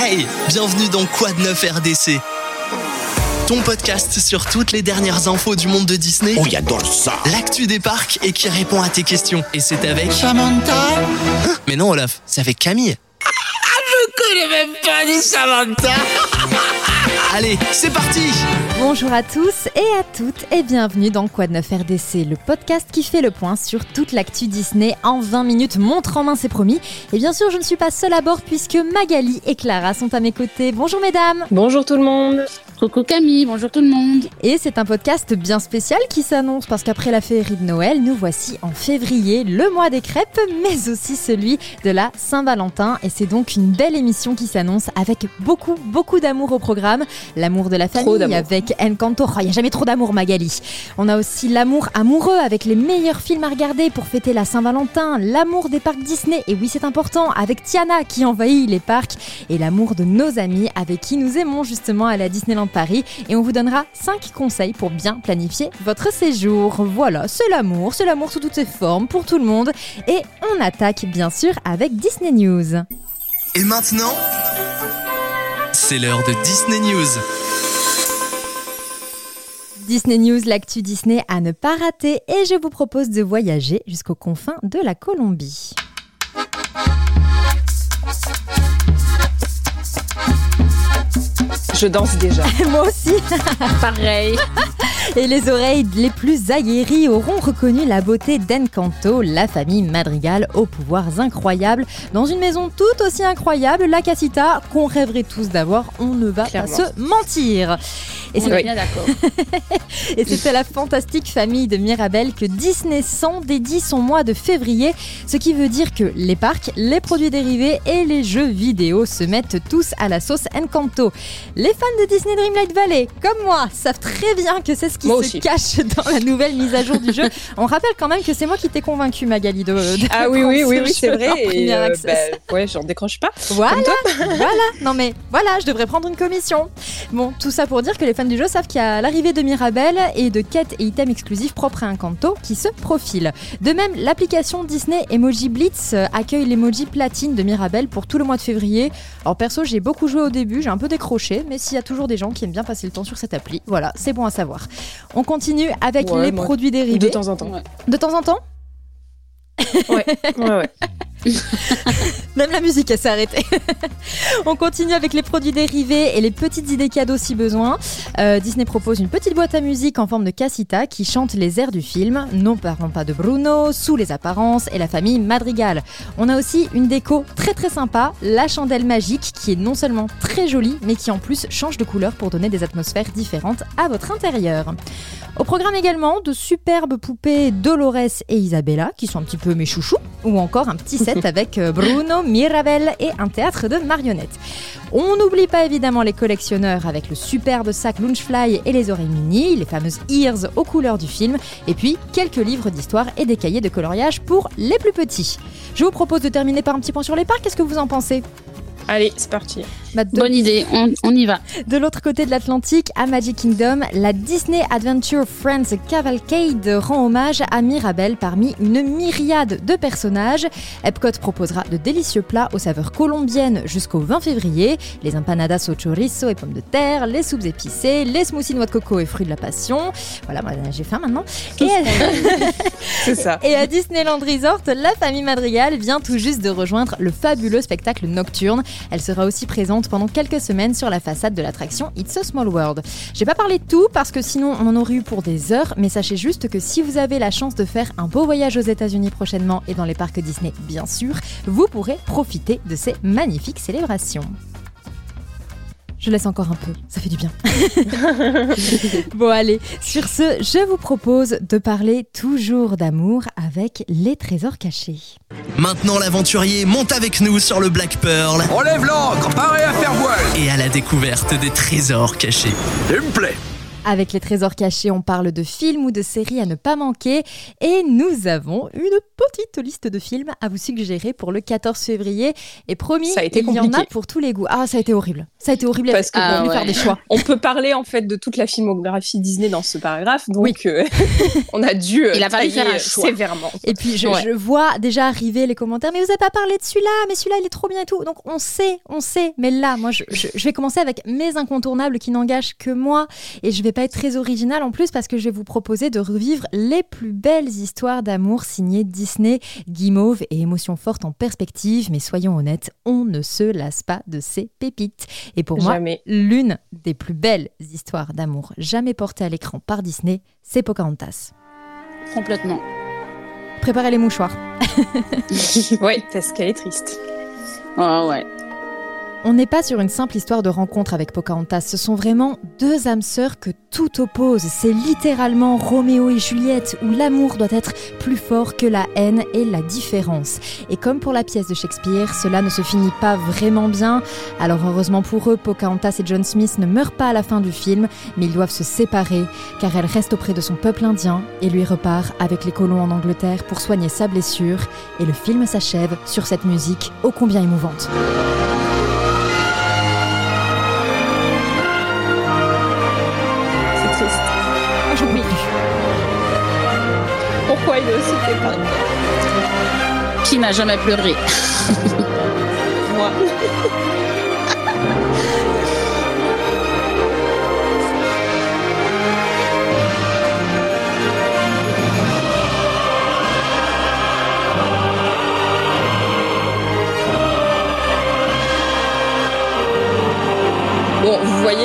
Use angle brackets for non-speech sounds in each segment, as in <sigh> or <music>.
Hey, bienvenue dans Quoi de neuf RDC ton podcast sur toutes les dernières infos du monde de Disney. Oh, j'adore ça L'actu des parcs et qui répond à tes questions. Et c'est avec... Samantha Hein? Mais non Olaf, c'est avec Camille. Je connais même pas du Samantha Allez, c'est parti Bonjour à tous et à toutes et bienvenue dans Quoi de neuf RDC, le podcast qui fait le point sur toute l'actu Disney en 20 minutes, montre en main c'est promis. Et bien sûr, je ne suis pas seule à bord puisque Magali et Clara sont à mes côtés. Bonjour mesdames Bonjour tout le monde. Coucou Camille, bonjour tout le monde. Et c'est un podcast bien spécial qui s'annonce parce qu'après la féerie de Noël, nous voici en février, le mois des crêpes, mais aussi celui de la Saint-Valentin. Et c'est donc une belle émission qui s'annonce avec beaucoup, beaucoup d'amour au programme. L'amour de la famille avec Encanto. Oh, Il n'y a jamais trop d'amour, Magali. On a aussi l'amour amoureux avec les meilleurs films à regarder pour fêter la Saint-Valentin. L'amour des parcs Disney. Et oui, c'est important, avec Tiana qui envahit les parcs. Et l'amour de nos amis avec qui nous aimons justement à la Disneyland Paris. Et on vous donnera 5 conseils pour bien planifier votre séjour. Voilà, c'est l'amour, c'est l'amour sous toutes ses formes pour tout le monde. Et on attaque bien sûr avec Disney News. Et maintenant, c'est l'heure de Disney News. Disney News, l'actu Disney à ne pas rater. Et je vous propose de voyager jusqu'aux confins de la Colombie. Je danse déjà. <laughs> Moi aussi <laughs> Pareil. Et les oreilles les plus aguerries auront reconnu la beauté d'Encanto, la famille Madrigal aux pouvoirs incroyables. Dans une maison tout aussi incroyable, la Casita, qu'on rêverait tous d'avoir, on ne va Clairement. pas se mentir. Et c'est est bien d'accord. <laughs> et c'est à la fantastique famille de Mirabel que Disney 100 dédie son mois de février, ce qui veut dire que les parcs, les produits dérivés et les jeux vidéo se mettent tous à la sauce Encanto. Les fans de Disney Dreamlight Valley, comme moi, savent très bien que c'est ce qui Moi se aussi. cache dans la nouvelle mise à jour du jeu. On rappelle quand même que c'est moi qui t'ai convaincu, Magali, de, de Ah oui, oui, oui, oui, c'est vrai. Et euh, bah, ouais, j'en décroche pas. Voilà, voilà. Non mais voilà, je devrais prendre une commission. Bon, tout ça pour dire que les fans du jeu savent qu'il y a l'arrivée de Mirabel et de quêtes et items exclusifs propres à Encanto qui se profilent. De même, l'application Disney Emoji Blitz euh, accueille l'emoji platine de Mirabel pour tout le mois de février. Alors perso, j'ai beaucoup joué au début, j'ai un peu décroché, mais s'il y a toujours des gens qui aiment bien passer le temps sur cette appli, voilà, c'est bon à savoir. On continue avec Ouais, les moi, produits dérivés. De temps en temps. Ouais. De temps en temps? Ouais, ouais, ouais. <laughs> Même la musique, s'est arrêtée. <laughs> On continue avec les produits dérivés et les petites idées cadeaux si besoin. Euh, Disney propose une petite boîte à musique en forme de casita qui chante les airs du film. Non parlons pas de Bruno, Sous les apparences et la famille Madrigal. On a aussi une déco très très sympa, la chandelle magique qui est non seulement très jolie mais qui en plus change de couleur pour donner des atmosphères différentes à votre intérieur. Au programme également de superbes poupées Dolores et Isabella qui sont un petit peu mes chouchous ou encore un petit set <laughs> avec euh, Bruno, Mirabel et un théâtre de marionnettes. On n'oublie pas évidemment les collectionneurs avec le superbe sac Lunchfly et les oreilles mini, les fameuses ears aux couleurs du film, et puis quelques livres d'histoire et des cahiers de coloriage pour les plus petits. Je vous propose de terminer par un petit point sur les parcs, qu'est-ce que vous en pensez? Allez, c'est parti. Bah, de- Bonne idée, on, on y va. de l'autre côté de l'Atlantique, à Magic Kingdom, la Disney Adventure Friends Cavalcade rend hommage à Mirabel parmi une myriade de personnages. Epcot proposera de délicieux plats aux saveurs colombiennes jusqu'au 20 février, les empanadas au chorizo et pommes de terre, les soupes épicées, les smoothies noix de coco et fruits de la passion. Voilà, moi j'ai faim maintenant. Et, <laughs> C'est ça. et à Disneyland Resort, la famille Madrigal vient tout juste de rejoindre le fabuleux spectacle nocturne. Elle sera aussi présente pendant quelques semaines sur la façade de l'attraction It's a Small World. J'ai pas parlé de tout parce que sinon on en aurait eu pour des heures, mais sachez juste que si vous avez la chance de faire un beau voyage aux États-Unis prochainement et dans les parcs Disney, bien sûr, vous pourrez profiter de ces magnifiques célébrations. Je laisse encore un peu, ça fait du bien. <laughs> bon allez, sur ce, je vous propose de parler toujours d'amour avec les trésors cachés. Maintenant l'aventurier monte avec nous sur le Black Pearl Enlève l'ancre, paré à faire voile et à la découverte des trésors cachés. Il me plaît Avec les trésors cachés, on parle de films ou de séries à ne pas manquer. Et nous avons une petite liste de films à vous suggérer pour le 14 février. Et promis, Ça a été il y en a pour tous les goûts. Ah, ça a été horrible. Ça a été horrible Parce que on a ouais. faire des choix. <laughs> On peut parler en fait de toute la filmographie Disney dans ce paragraphe, donc Oui. euh, <laughs> on a dû euh, Il a fallu faire un choix. sévèrement. Et puis je, Ouais. je vois déjà arriver les commentaires, mais vous n'avez pas parlé de celui-là, mais celui-là il est trop bien et tout. Donc on sait, on sait. Mais là, moi je, je- je vais commencer avec mes incontournables qui n'engagent que moi. Et je vais pas être très originale en plus parce que je vais vous proposer de revivre les plus belles histoires d'amour signées Disney, guimauve et émotions fortes en perspective. Mais soyons honnêtes, on ne se lasse pas de ces pépites. Et pour moi, l'une des plus belles histoires d'amour jamais portées à l'écran par Disney, c'est Pocahontas. Complètement. Préparez les mouchoirs. <laughs> ouais, parce qu'elle est triste. Ouais, ouais. On n'est pas sur une simple histoire de rencontre avec Pocahontas, ce sont vraiment deux âmes sœurs que tout oppose. C'est littéralement Roméo et Juliette où l'amour doit être plus fort que la haine et la différence. Et comme pour la pièce de Shakespeare, cela ne se finit pas vraiment bien. Alors heureusement pour eux, Pocahontas et John Smith ne meurent pas à la fin du film, mais ils doivent se séparer car elle reste auprès de son peuple indien et lui repart avec les colons en Angleterre pour soigner sa blessure. Et le film s'achève sur cette musique ô combien émouvante. Qui n'a jamais pleuré? <laughs> Moi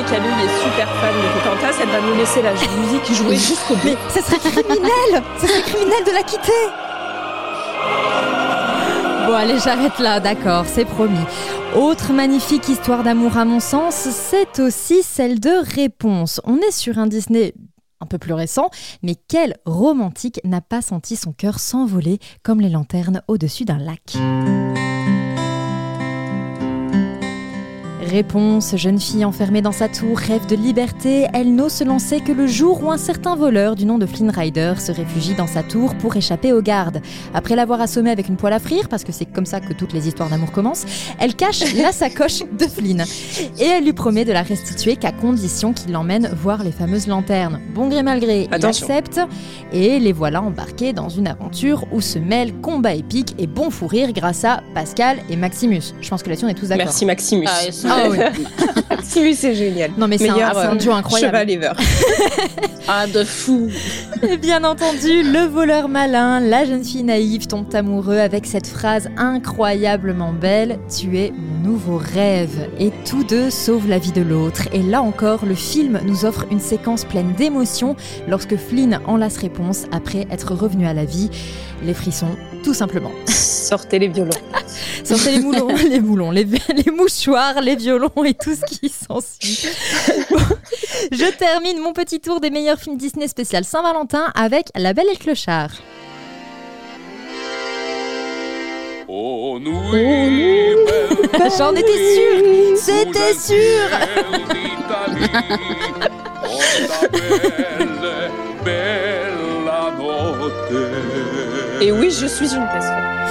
voyez qu'Alu est super fan de Pocahontas, elle va nous laisser la musique jouer <laughs> jusqu'au bout. Mais ce serait criminel Ce serait criminel de la quitter Bon allez, j'arrête là, d'accord, c'est promis. Autre magnifique histoire d'amour à mon sens, c'est aussi celle de Réponse. On est sur un Disney un peu plus récent, mais quel romantique n'a pas senti son cœur s'envoler comme les lanternes au-dessus d'un lac? Réponse, jeune fille enfermée dans sa tour rêve de liberté, elle n'ose se lancer que le jour où un certain voleur du nom de Flynn Rider se réfugie dans sa tour pour échapper aux gardes. Après l'avoir assommé avec une poêle à frire, parce que c'est comme ça que toutes les histoires d'amour commencent, elle cache la sacoche de Flynn. Et elle lui promet de la restituer qu'à condition qu'il l'emmène voir les fameuses lanternes. Bon gré mal gré, il Attention. accepte, et les voilà embarqués dans une aventure où se mêlent combat épique et bon fou rire grâce à Pascal et Maximus. Je pense que là-dessus on est tous d'accord. Merci Maximus. Ah, Ah <laughs> oui. C'est génial. Non mais c'est un, duo incroyable. Cheval Ever. <laughs> Ah, de fou. Et bien entendu, le voleur malin, la jeune fille naïve tombe amoureux avec cette phrase incroyablement belle Tu es mon nouveau rêve. Et tous deux sauvent la vie de l'autre. Et là encore, le film nous offre une séquence pleine d'émotions lorsque Flynn enlace réponse après être revenu à la vie. Les frissons, tout simplement. Sortez les violons. Sortez les moulons, <laughs> les moulons, les, les mouchoirs, les violons et tout ce qui s'ensuit. Bon, <laughs> je termine mon petit tour des meilleurs films Disney spécial Saint-Valentin avec La Belle et le Clochard. Oh, nuit, belle <laughs> J'en étais sûre C'était sûr Et oui, je suis une casserole.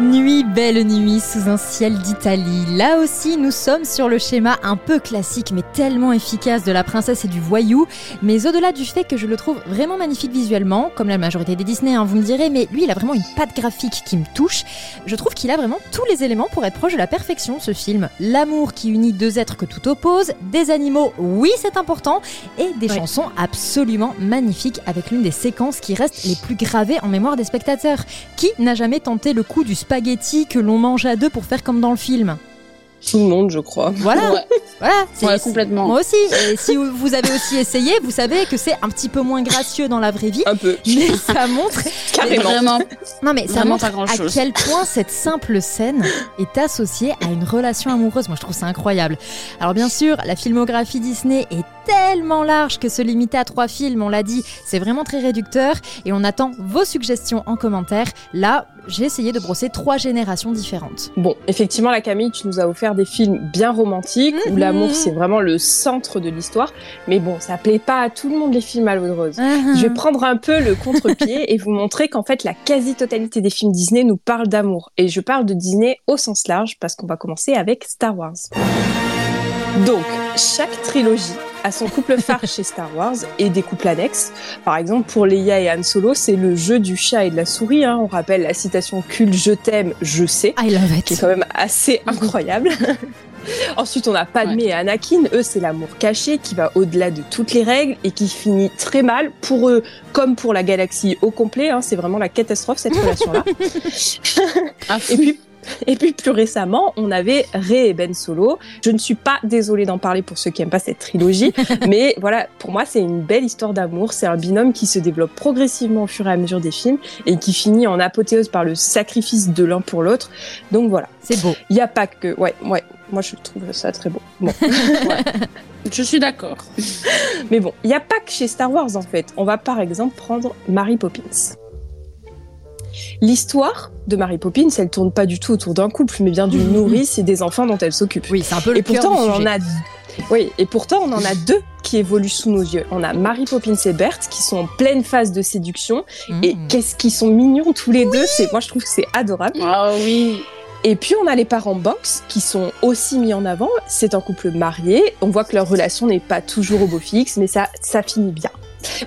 Nuit, belle nuit sous un ciel d'Italie. Là aussi, nous sommes sur le schéma un peu classique mais tellement efficace de la princesse et du voyou. Mais au-delà du fait que je le trouve vraiment magnifique visuellement, comme la majorité des Disney, hein, vous me direz, mais lui, il a vraiment une patte graphique qui me touche. Je trouve qu'il a vraiment tous les éléments pour être proche de la perfection, ce film. L'amour qui unit deux êtres que tout oppose, des animaux, oui, c'est important, et des chansons absolument magnifiques avec l'une des séquences qui restent les plus gravées en mémoire des spectateurs. Qui n'a jamais tenté le coup du spaghetti que l'on mange à deux pour faire comme dans le film Tout le monde, je crois. Voilà, Ouais, voilà. c'est- ouais, c'est- complètement. Moi aussi. Et si vous avez aussi essayé, vous savez que c'est un petit peu moins gracieux dans la vraie vie, Un peu. mais ça montre <laughs> Carrément. Vraiment. non mais ça Vraiment montre pas à quel point cette simple scène est associée à une relation amoureuse. Moi je trouve ça incroyable. Alors bien sûr, la filmographie Disney est tellement large que se limiter à trois films, on l'a dit, c'est vraiment très réducteur et on attend vos suggestions en commentaire. Là, j'ai essayé de brosser trois générations différentes. Bon, effectivement, la Camille, tu nous as offert des films bien romantiques où Mhm. l'amour c'est vraiment le centre de l'histoire. Mais bon, ça plaît pas à tout le monde les films à l'eau de rose. Je vais prendre un peu le contre-pied et vous montrer qu'en fait la quasi-totalité des films Disney nous parlent d'amour. Et je parle de Disney au sens large parce qu'on va commencer avec Star Wars. Donc, chaque trilogie a son couple phare chez Star Wars et des couples annexes. Par exemple, pour Leia et Han Solo, c'est le jeu du chat et de la souris. hein. On rappelle la citation culte « Je t'aime, je sais ». I love qui est it. quand même assez incroyable. <laughs> Ensuite, on a Padmé et Anakin. Eux, c'est l'amour caché qui va au-delà de toutes les règles et qui finit très mal pour eux, comme pour la galaxie au complet. hein. c'est vraiment la catastrophe cette relation-là. <laughs> Et puis. Et puis plus récemment, on avait Rey et Ben Solo. Je ne suis pas désolée d'en parler pour ceux qui aiment pas cette trilogie, <laughs> mais voilà, pour moi, c'est une belle histoire d'amour. C'est un binôme qui se développe progressivement au fur et à mesure des films et qui finit en apothéose par le sacrifice de l'un pour l'autre. Donc voilà. C'est beau. Il n'y a pas que. Ouais, ouais. Moi, je trouve ça très beau. Bon. <laughs> Je suis d'accord. Mais bon, il n'y a pas que chez Star Wars, en fait. On va par exemple prendre Mary Poppins. L'histoire de Mary Poppins, elle tourne pas du tout autour d'un couple, mais bien d'une <laughs> nourrice et des enfants dont elle s'occupe. Oui, c'est un peu le Et pourtant, on en a. Oui, et pourtant, on en a deux qui évoluent sous nos yeux. On a Mary Poppins et Bert qui sont en pleine phase de séduction. Et Mmh. qu'est-ce qu'ils sont mignons tous les deux. C'est, moi, je trouve que c'est adorable. Ah oui. Et puis on a les parents Box qui sont aussi mis en avant. C'est un couple marié. On voit que leur relation n'est pas toujours au beau fixe, mais ça, ça finit bien.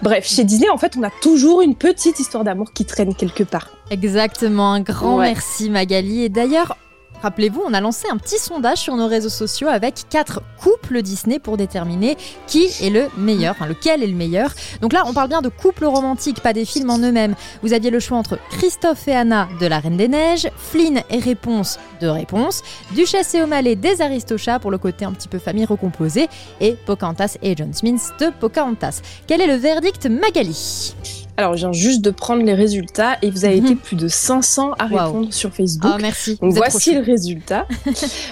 Bref, chez Disney, en fait, on a toujours une petite histoire d'amour qui traîne quelque part. Exactement, un grand Ouais. merci Magali. Et d'ailleurs, rappelez-vous, on a lancé un petit sondage sur nos réseaux sociaux avec quatre couples Disney pour déterminer qui est le meilleur, enfin lequel est le meilleur. Donc là, on parle bien de couples romantiques, pas des films en eux-mêmes. Vous aviez le choix entre Christophe et Anna de La Reine des Neiges, Flynn et Réponse de Réponse, Duchesse et O'Malley des Aristochats pour le côté un petit peu famille recomposée, et Pocahontas et John Smith de Pocahontas. Quel est le verdict Magali? Alors, je viens juste de prendre les résultats et vous avez Mhm. été plus de 500 à répondre sur Facebook. Ah merci. Donc voici le résultat.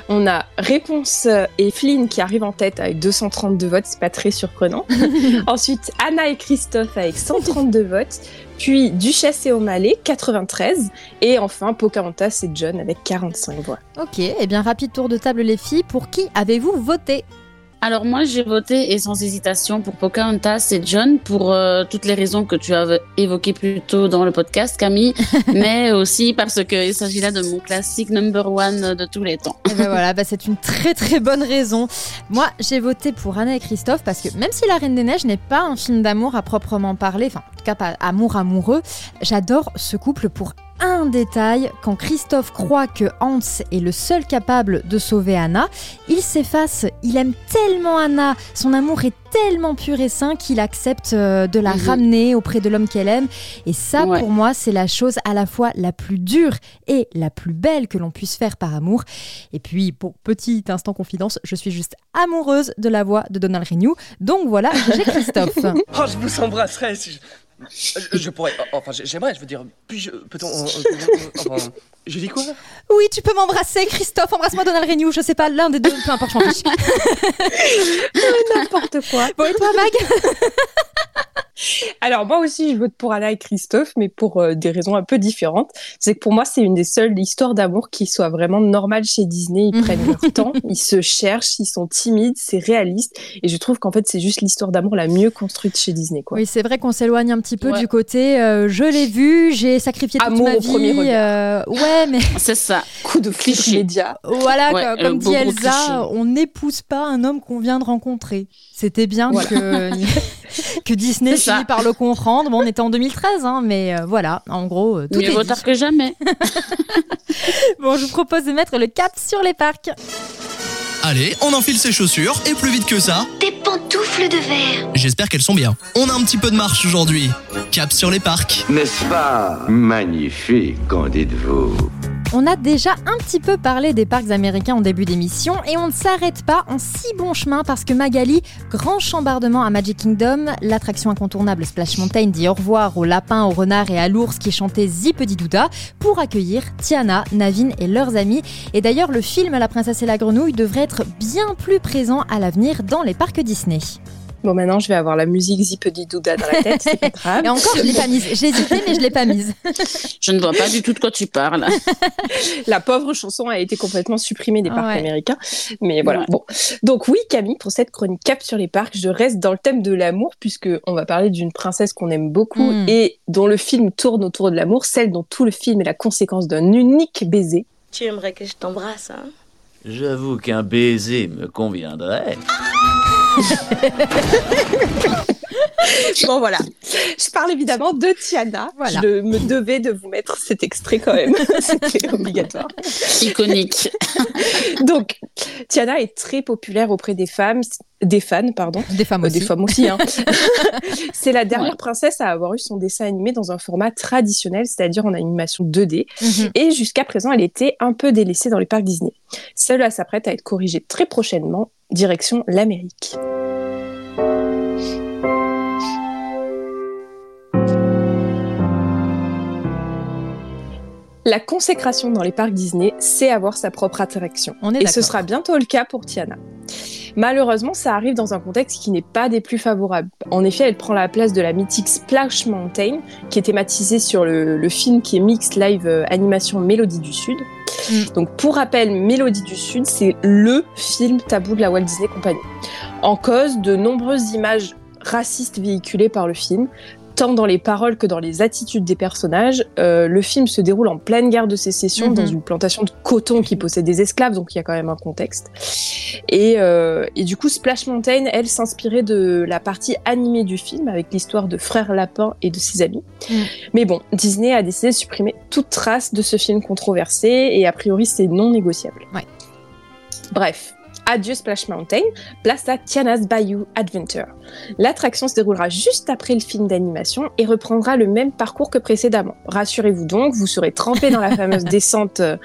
On a Réponse et Flynn qui arrivent en tête avec 232 votes, c'est pas très surprenant. <laughs> Ensuite, Anna et Christophe avec 132 votes. Puis Duchesse et O'Malley, 93. Et enfin, Pocahontas et John avec 45 voix. Ok, et bien rapide tour de table les filles. Pour qui avez-vous voté? Alors moi, j'ai voté et sans hésitation pour Pocahontas et John pour euh, toutes les raisons que tu as évoquées plus tôt dans le podcast, Camille, <laughs> mais aussi parce qu'il s'agit là de mon classique number one de tous les temps. Et ben voilà, bah c'est une très très bonne raison. Moi, j'ai voté pour Anna et Christophe parce que même si La Reine des Neiges n'est pas un film d'amour à proprement parler, enfin en tout cas pas amour amoureux, j'adore ce couple pour un détail. Quand Christophe croit que Hans est le seul capable de sauver Anna, il s'efface. Il aime tellement Anna, son amour est tellement pur et sain qu'il accepte euh, de la Mhm. ramener auprès de l'homme qu'elle aime. Et ça, Ouais. pour moi, c'est la chose à la fois la plus dure et la plus belle que l'on puisse faire par amour. Et puis, pour petit instant confidence, je suis juste amoureuse de la voix de Donald Renew. Donc voilà, j'ai <laughs> Christophe. Oh, je vous embrasserais si je... Je, je pourrais... Enfin, j'aimerais, je veux dire... Puis-je... Peut-on... euh, euh, enfin, je dis quoi? Oui, tu peux m'embrasser, Christophe. Embrasse-moi Donald Renew. Je sais pas, l'un des deux. Peu importe, je m'en fiche. <laughs> N'importe quoi. Bon, et toi, Mag? Alors moi aussi, je vote pour Anna et Christophe, mais pour euh, des raisons un peu différentes. C'est que pour moi, c'est une des seules histoires d'amour qui soit vraiment normale chez Disney. Ils prennent leur <laughs> temps, ils se cherchent, ils sont timides, c'est réaliste. Et je trouve qu'en fait, c'est juste l'histoire d'amour la mieux construite chez Disney. Quoi. Oui, c'est vrai qu'on s'éloigne un petit peu Ouais. du côté euh, je l'ai vu, j'ai sacrifié toute Amour ma au vie. premier euh, ouais, mais <laughs> C'est ça. Coup de cliché immédiat. voilà, Ouais, quoi, le comme dit Elsa, cliché. on n'épouse pas un homme qu'on vient de rencontrer. C'était bien Voilà. que, <laughs> <laughs> que Disney finit par le comprendre. Bon, on était en 2013, hein, mais euh, voilà, en gros, euh, tout Mieux est vaut tard que jamais. <laughs> Bon, je vous propose de mettre le cap sur les parcs. Allez, on enfile ses chaussures et plus vite que ça, Des pantoufles de verre. j'espère qu'elles sont bien. On a un petit peu de marche aujourd'hui. Cap sur les parcs. N'est-ce pas magnifique, qu'en dites-vous On a déjà un petit peu parlé des parcs américains en début d'émission et on ne s'arrête pas en si bon chemin parce que Magali, grand chambardement à Magic Kingdom, l'attraction incontournable Splash Mountain dit au revoir aux lapins, aux renards et à l'ours qui chantaient Zippity Douda pour accueillir Tiana, Navin et leurs amis. Et d'ailleurs, le film La princesse et la grenouille devrait être bien plus présent à l'avenir dans les parcs Disney. Bon, maintenant, je vais avoir la musique Zipedi Douda dans la tête, c'est pas <laughs> grave. Et encore, je l'ai pas mise. J'ai hésité, mais je l'ai pas mise. Je ne vois pas du tout de quoi tu parles. <laughs> La pauvre chanson a été complètement supprimée des parcs Ouais. américains. Mais voilà, Ouais. bon. Donc oui, Camille, pour cette chronique Cap sur les parcs, je reste dans le thème de l'amour, puisque on va parler d'une princesse qu'on aime beaucoup Mm. et dont le film tourne autour de l'amour, celle dont tout le film est la conséquence d'un unique baiser. Tu aimerais que je t'embrasse, hein? J'avoue qu'un baiser me conviendrait. <laughs> Bon voilà, je parle évidemment de Tiana. Voilà. Je me devais de vous mettre cet extrait quand même, <laughs> c'était obligatoire. Iconique. <laughs> Donc, Tiana est très populaire auprès des femmes, des fans, pardon. Des femmes Euh, aussi. Des femmes aussi. Hein. c'est la dernière Ouais. princesse à avoir eu son dessin animé dans un format traditionnel, c'est-à-dire en animation 2D. Mhm. Et jusqu'à présent, elle était un peu délaissée dans les parcs Disney. Cela s'apprête à être corrigé très prochainement, direction l'Amérique. La consécration dans les parcs Disney, c'est avoir sa propre attraction. On est Et ce sera bientôt le cas pour Tiana. Malheureusement, ça arrive dans un contexte qui n'est pas des plus favorables. En effet, elle prend la place de la mythique Splash Mountain, qui est thématisée sur le, le film qui est mixed live euh, animation Mélodie du Sud. Mm. Donc, pour rappel, Mélodie du Sud, c'est LE film tabou de la Walt Disney Company. En cause, de nombreuses images racistes véhiculées par le film, tant dans les paroles que dans les attitudes des personnages. Euh, le film se déroule en pleine guerre de sécession Mhm. dans une plantation de coton qui possède des esclaves, donc il y a quand même un contexte. Et, euh, et du coup, Splash Mountain, elle, s'inspirait de la partie animée du film avec l'histoire de Frère Lapin et de ses amis. Mm. Mais bon, Disney a décidé de supprimer toute trace de ce film controversé et a priori c'est non négociable. Ouais. Bref. Adieu Splash Mountain, place à Tiana's Bayou Adventure. L'attraction se déroulera juste après le film d'animation et reprendra le même parcours que précédemment. Rassurez-vous donc, vous serez trempé dans la fameuse <laughs> descente euh,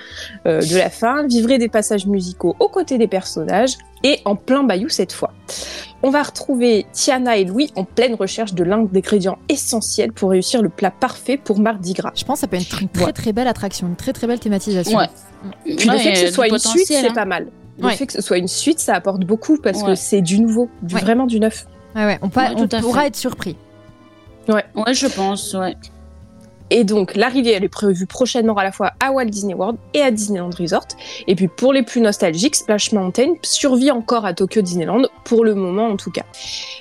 euh, de la fin, vivrez des passages musicaux aux côtés des personnages et en plein bayou cette fois. On va retrouver Tiana et Louis en pleine recherche de l'un des ingrédients essentiels pour réussir le plat parfait pour Mardi Gras. Je pense que ça peut être une très Ouais. très belle attraction, une très très belle thématisation. Ouais. Puis le fait que euh, ce soit du une suite, c'est hein. pas mal. Le Ouais. fait que ce soit une suite, ça apporte beaucoup parce que Ouais. c'est du nouveau, du, Ouais. vraiment du neuf. Ouais, ouais, on, pa- Ouais, on pourra fait. être surpris. Ouais, je pense, ouais. Et donc, l'arrivée, elle est prévue prochainement à la fois à Walt Disney World et à Disneyland Resort. Et puis, pour les plus nostalgiques, Splash Mountain survit encore à Tokyo Disneyland, pour le moment en tout cas.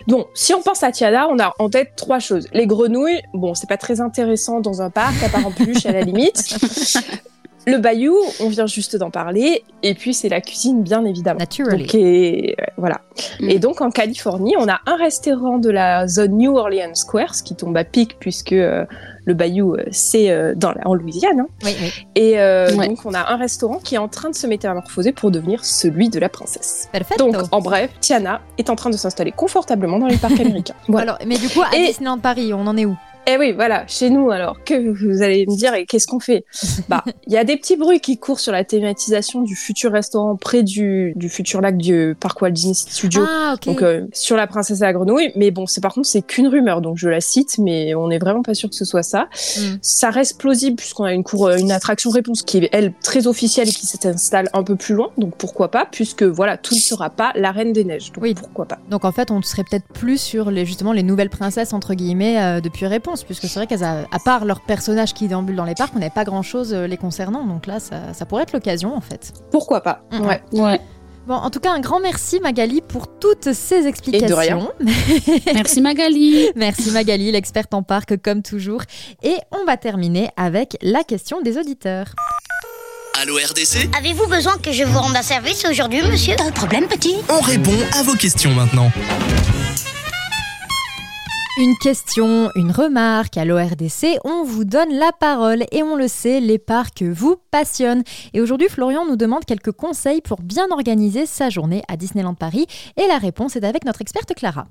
Donc, si on pense à Tiana, on a en tête trois choses. Les grenouilles, bon, c'est pas très intéressant dans un parc, à part en peluche à la limite. <laughs> Le bayou, on vient juste d'en parler. Et puis, c'est la cuisine, bien évidemment. Naturally. Donc, et, euh, voilà. Mm. Et donc en Californie, on a un restaurant de la zone New Orleans Square, ce qui tombe à pic puisque euh, le bayou euh, c'est euh, dans la- en Louisiane. hein. Oui, oui. Et euh, Ouais. donc on a un restaurant qui est en train de se métamorphoser pour devenir celui de la princesse. Perfecto. Donc en bref, Tiana est en train de s'installer confortablement dans les parcs <laughs> américains. Voilà. Alors, mais du coup, à Et- Disneyland Paris, on en est où? Et oui, voilà, chez nous alors, que vous allez me dire, et qu'est-ce qu'on fait? <laughs> Bah, il y a des petits bruits qui courent sur la thématisation du futur restaurant près du, du futur lac du parc Walt Disney Studio. Ah, ok. Donc euh, sur la princesse et la grenouille, mais bon, c'est par contre c'est qu'une rumeur, donc je la cite, mais on n'est vraiment pas sûr que ce soit ça. Mm. Ça reste plausible puisqu'on a une cour, une attraction réponse qui est elle très officielle et qui s'installe un peu plus loin, donc pourquoi pas, puisque voilà tout ne sera pas la reine des neiges, donc Oui. pourquoi pas. Donc en fait, on serait peut-être plus sur les, justement les nouvelles princesses entre guillemets euh, depuis Réponse, puisque c'est vrai qu'à à part leurs personnages qui déambulent dans les parcs, on n'avait pas grand-chose euh, les concernant. Donc là, ça, ça pourrait être l'occasion en fait. Pourquoi pas Mm, Ouais. Ouais. Bon, en tout cas, un grand merci Magali pour toutes ces explications. rien. <laughs> Merci Magali. <laughs> Merci Magali, l'experte en parc comme toujours. Et on va terminer avec la question des auditeurs. Allô RDC Avez-vous besoin que je vous rende un service aujourd'hui, monsieur? Pas de problème, petit. On répond à vos questions maintenant. Une question, une remarque à l'ORDC, on vous donne la parole et on le sait, les parcs vous passionnent. Et aujourd'hui, Florian nous demande quelques conseils pour bien organiser sa journée à Disneyland Paris et la réponse est avec notre experte Clara.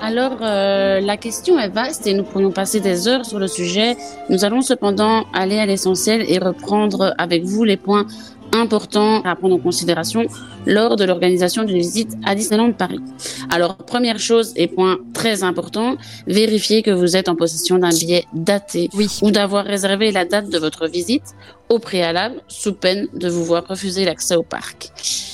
Alors, euh, la question est vaste et nous pourrions passer des heures sur le sujet. Nous allons cependant aller à l'essentiel et reprendre avec vous les points importants à prendre en considération lors de l'organisation d'une visite à Disneyland Paris. Alors, première chose et point très important, vérifiez que vous êtes en possession d'un billet daté ou d'avoir réservé la date de votre visite au préalable sous peine de vous voir refuser l'accès au parc.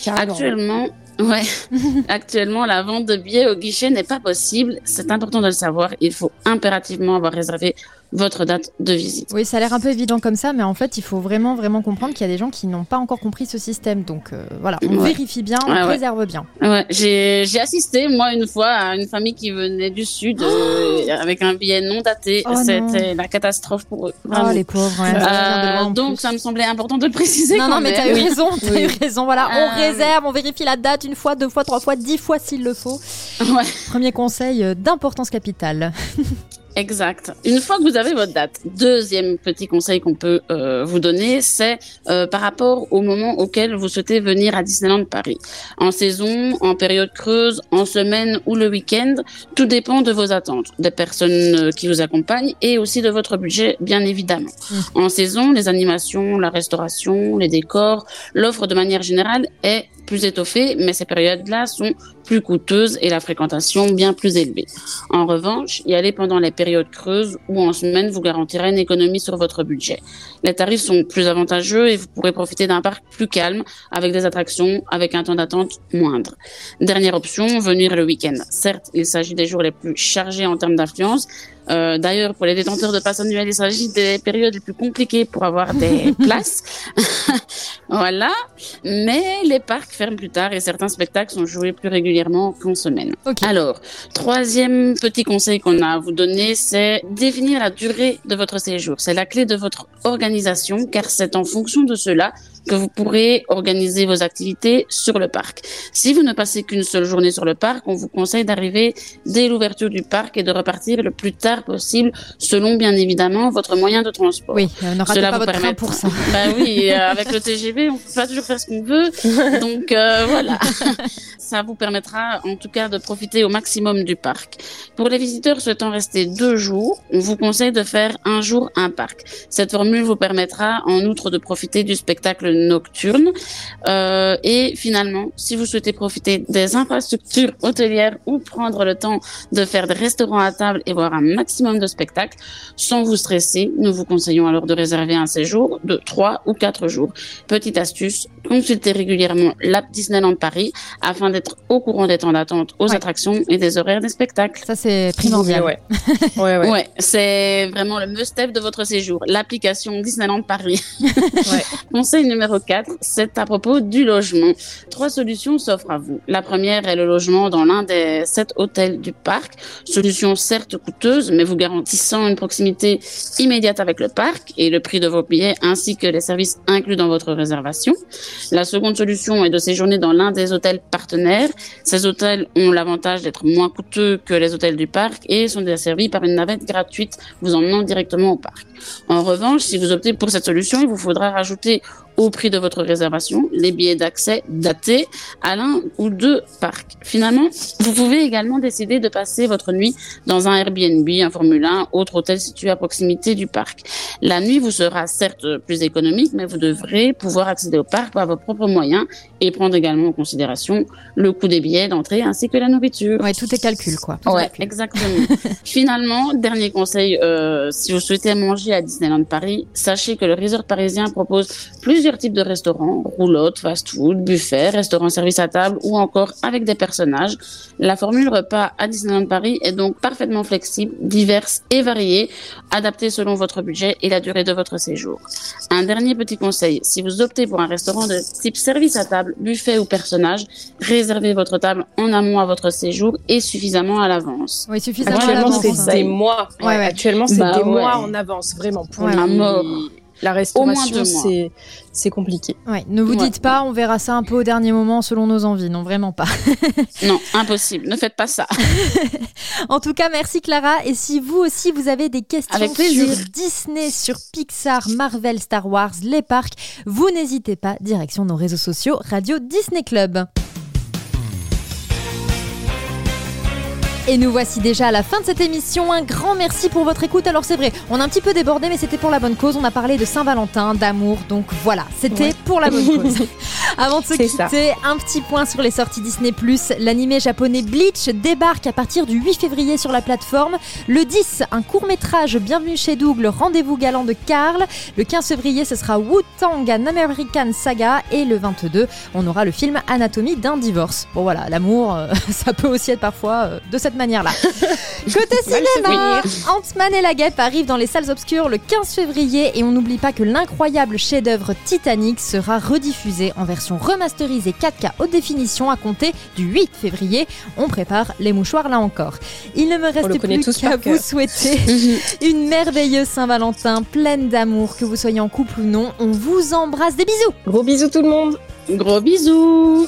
Actuellement, Ouais. <laughs> Actuellement, la vente de billets au guichet n'est pas possible. C'est important de le savoir. Il faut impérativement avoir réservé votre date de visite. Oui, ça a l'air un peu évident comme ça, mais en fait, il faut vraiment, vraiment comprendre qu'il y a des gens qui n'ont pas encore compris ce système. Donc euh, voilà, on vérifie bien, on réserve bien. Ouais, j'ai assisté, moi, une fois, à une famille qui venait du Sud euh, avec un billet non daté. Oh C'était la catastrophe pour eux. Oh, les pauvres. Euh, donc, ça me semblait important de le <laughs> préciser. Non, non, mais t'as eu Oui. raison, t'as Oui. eu raison. Voilà, on réserve, on vérifie la date une fois, deux fois, trois fois, dix fois s'il le faut. Premier conseil euh, d'importance capitale. <laughs> Exact. Une fois que vous avez votre date, deuxième petit conseil qu'on peut euh, vous donner, c'est euh, par rapport au moment auquel vous souhaitez venir à Disneyland Paris. En saison, en période creuse, en semaine ou le week-end, tout dépend de vos attentes, des personnes euh, qui vous accompagnent et aussi de votre budget, bien évidemment. En saison, les animations, la restauration, les décors, l'offre de manière générale est plus mais ces périodes-là sont plus coûteuses et la fréquentation bien plus élevée. En revanche, y aller pendant les périodes creuses ou en semaine vous garantira une économie sur votre budget. Les tarifs sont plus avantageux et vous pourrez profiter d'un parc plus calme avec des attractions avec un temps d'attente moindre. Dernière option, venir le week-end. Certes, il s'agit des jours les plus chargés en termes d'influence. Euh, D'ailleurs, pour les détenteurs de passe annuel, il s'agit des périodes les plus compliquées pour avoir des <laughs> places. <laughs> voilà. Mais les parcs ferment plus tard et certains spectacles sont joués plus régulièrement qu'en semaine. Alors, troisième petit conseil qu'on a à vous donner, c'est définir la durée de votre séjour. C'est la clé de votre organisation car c'est en fonction de cela que vous pourrez organiser vos activités sur le parc. Si vous ne passez qu'une seule journée sur le parc, on vous conseille d'arriver dès l'ouverture du parc et de repartir le plus tard possible, selon bien évidemment votre moyen de transport. Oui, euh, ne ratez Cela pas votre train pour ça. Bah oui, euh, avec le TGV, on peut pas toujours faire ce qu'on veut. <laughs> Donc euh, voilà. <laughs> Ça vous permettra en tout cas de profiter au maximum du parc. Pour les visiteurs souhaitant rester deux jours, on vous conseille de faire un jour un parc. Cette formule vous permettra en outre de profiter du spectacle nocturne. Euh, et finalement, si vous souhaitez profiter des infrastructures hôtelières ou prendre le temps de faire des restaurants à table et voir un maximum de spectacles, sans vous stresser, nous vous conseillons alors de réserver un séjour de 3 ou 4 jours. Petite astuce, consultez régulièrement l'app Disneyland Paris afin d'être au courant des temps d'attente aux attractions et des horaires des spectacles. Ça, c'est primordial. Ouais. Ouais, ouais. Ouais, c'est vraiment le must-have de votre séjour, l'application Disneyland Paris. <laughs> Conseil numéro 4, c'est à propos du logement. Trois solutions s'offrent à vous. La première est le logement dans l'un des sept hôtels du parc. Solution certes coûteuse, mais vous garantissant une proximité immédiate avec le parc et le prix de vos billets ainsi que les services inclus dans votre réservation. La seconde solution est de séjourner dans l'un des hôtels partenaires. Ces hôtels ont l'avantage d'être moins coûteux que les hôtels du parc et sont desservis par une navette gratuite vous emmenant directement au parc. En revanche, si vous optez pour cette solution, il vous faudra rajouter au prix de votre réservation les billets d'accès datés à l'un ou deux parcs. Finalement, vous pouvez également décider de passer votre nuit dans un Airbnb, un Formule 1, autre hôtel situé à proximité du parc. La nuit vous sera certes plus économique, mais vous devrez pouvoir accéder au parc par vos propres moyens et prendre également en considération le coût des billets d'entrée ainsi que la nourriture. Ouais, tout est calcul, quoi. Tout Ouais, calcul. exactement. <laughs> Finalement, dernier conseil, euh, si vous souhaitez manger à Disneyland Paris, sachez que le resort parisien propose plusieurs types de restaurants, roulottes, fast-food, buffets, restaurants service à table ou encore avec des personnages. La formule repas à Disneyland Paris est donc parfaitement flexible, diverse et variée, adaptée selon votre budget et la durée de votre séjour. Un dernier petit conseil, si vous optez pour un restaurant de type service à table, buffet ou personnage, réservez votre table en amont à votre séjour et suffisamment à l'avance. Oui, suffisamment à Actuellement, l'avance, c'est des mois. Ouais. Actuellement, c'est Bah des ouais. mois en avance, vraiment. Pour Ouais. les- À mort. La Au restauration, c'est c'est compliqué. Ouais, ne vous Ouais. dites pas, on verra ça un peu au dernier moment selon nos envies. Non, vraiment pas. <laughs> Non, impossible, ne faites pas ça. En tout cas, merci Clara. Et si vous aussi vous avez des questions Avec sur Disney, sur Pixar, Marvel, Star Wars, les parcs, vous n'hésitez pas. Direction nos réseaux sociaux Radio Disney Club. Et nous voici déjà à la fin de cette émission. Un grand merci pour votre écoute. Alors c'est vrai, on a un petit peu débordé, mais c'était pour la bonne cause. On a parlé de Saint-Valentin, d'amour, donc voilà, c'était Ouais. pour la bonne <laughs> cause. Avant de se C'est ça. quitter, un petit point sur les sorties Disney+. L'animé japonais Bleach débarque à partir du 8 février sur la plateforme. Le 10, un court-métrage Bienvenue chez Doug, le rendez-vous galant de Karl. Le 15 février, ce sera Wu-Tang, an American Saga. Et le 22, on aura le film Anatomie d'un divorce. Bon voilà, l'amour, euh, <laughs> ça peut aussi être parfois euh, de cette manière-là. Côté cinéma, Ant-Man et la guêpe arrivent dans les salles obscures le 15 février et on n'oublie pas que l'incroyable chef-d'œuvre Titanic sera rediffusé en version remasterisée 4K haute définition à compter du 8 février. On prépare les mouchoirs là encore. Il ne me reste plus qu'à vous souhaiter <laughs> une merveilleuse Saint-Valentin pleine d'amour, que vous soyez en couple ou non. On vous embrasse, des bisous Gros bisous tout le monde. Gros bisous